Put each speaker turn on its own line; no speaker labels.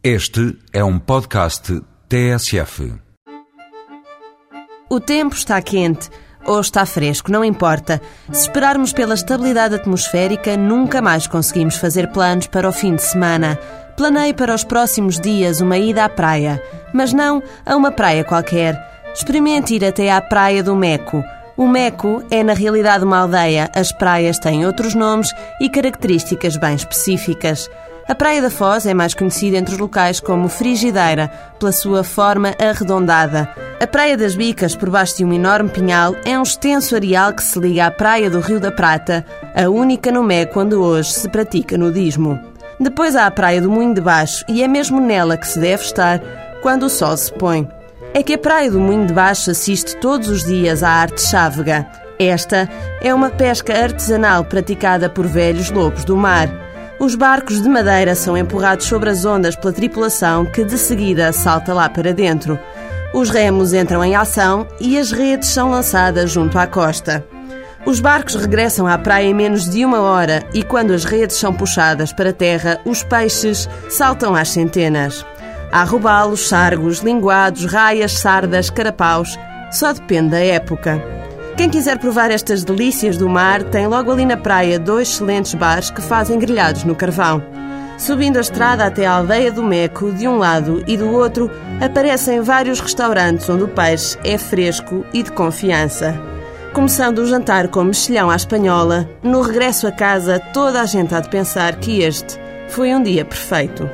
Este é um podcast TSF.
O tempo está quente ou está fresco, não importa. Se esperarmos pela estabilidade atmosférica, nunca mais conseguimos fazer planos para o fim de semana. Planei para os próximos dias uma ida à praia, mas não a uma praia qualquer. Experimente ir até à Praia do Meco. O Meco é, na realidade, uma aldeia. As praias têm outros nomes e características bem específicas. A Praia da Foz é mais conhecida entre os locais como Frigideira, pela sua forma arredondada. A Praia das Bicas, por baixo de um enorme pinhal, é um extenso areal que se liga à Praia do Rio da Prata, a única no Meco onde hoje se pratica nudismo. Depois há a Praia do Moinho de Baixo e é mesmo nela que se deve estar quando o sol se põe. É que a Praia do Moinho de Baixo assiste todos os dias à arte chávega. Esta é uma pesca artesanal praticada por velhos lobos do mar. Os barcos de madeira são empurrados sobre as ondas pela tripulação que de seguida salta lá para dentro. Os remos entram em ação e as redes são lançadas junto à costa. Os barcos regressam à praia em menos de uma hora e, quando as redes são puxadas para a terra, os peixes saltam às centenas. Há robalos, sargos, linguados, raias, sardas, carapaus. Só depende da época. Quem quiser provar estas delícias do mar, tem logo ali na praia dois excelentes bares que fazem grelhados no carvão. Subindo a estrada até a aldeia do Meco, de um lado e do outro, aparecem vários restaurantes onde o peixe é fresco e de confiança. Começando o jantar com mexilhão à espanhola, no regresso a casa toda a gente há de pensar que este foi um dia perfeito.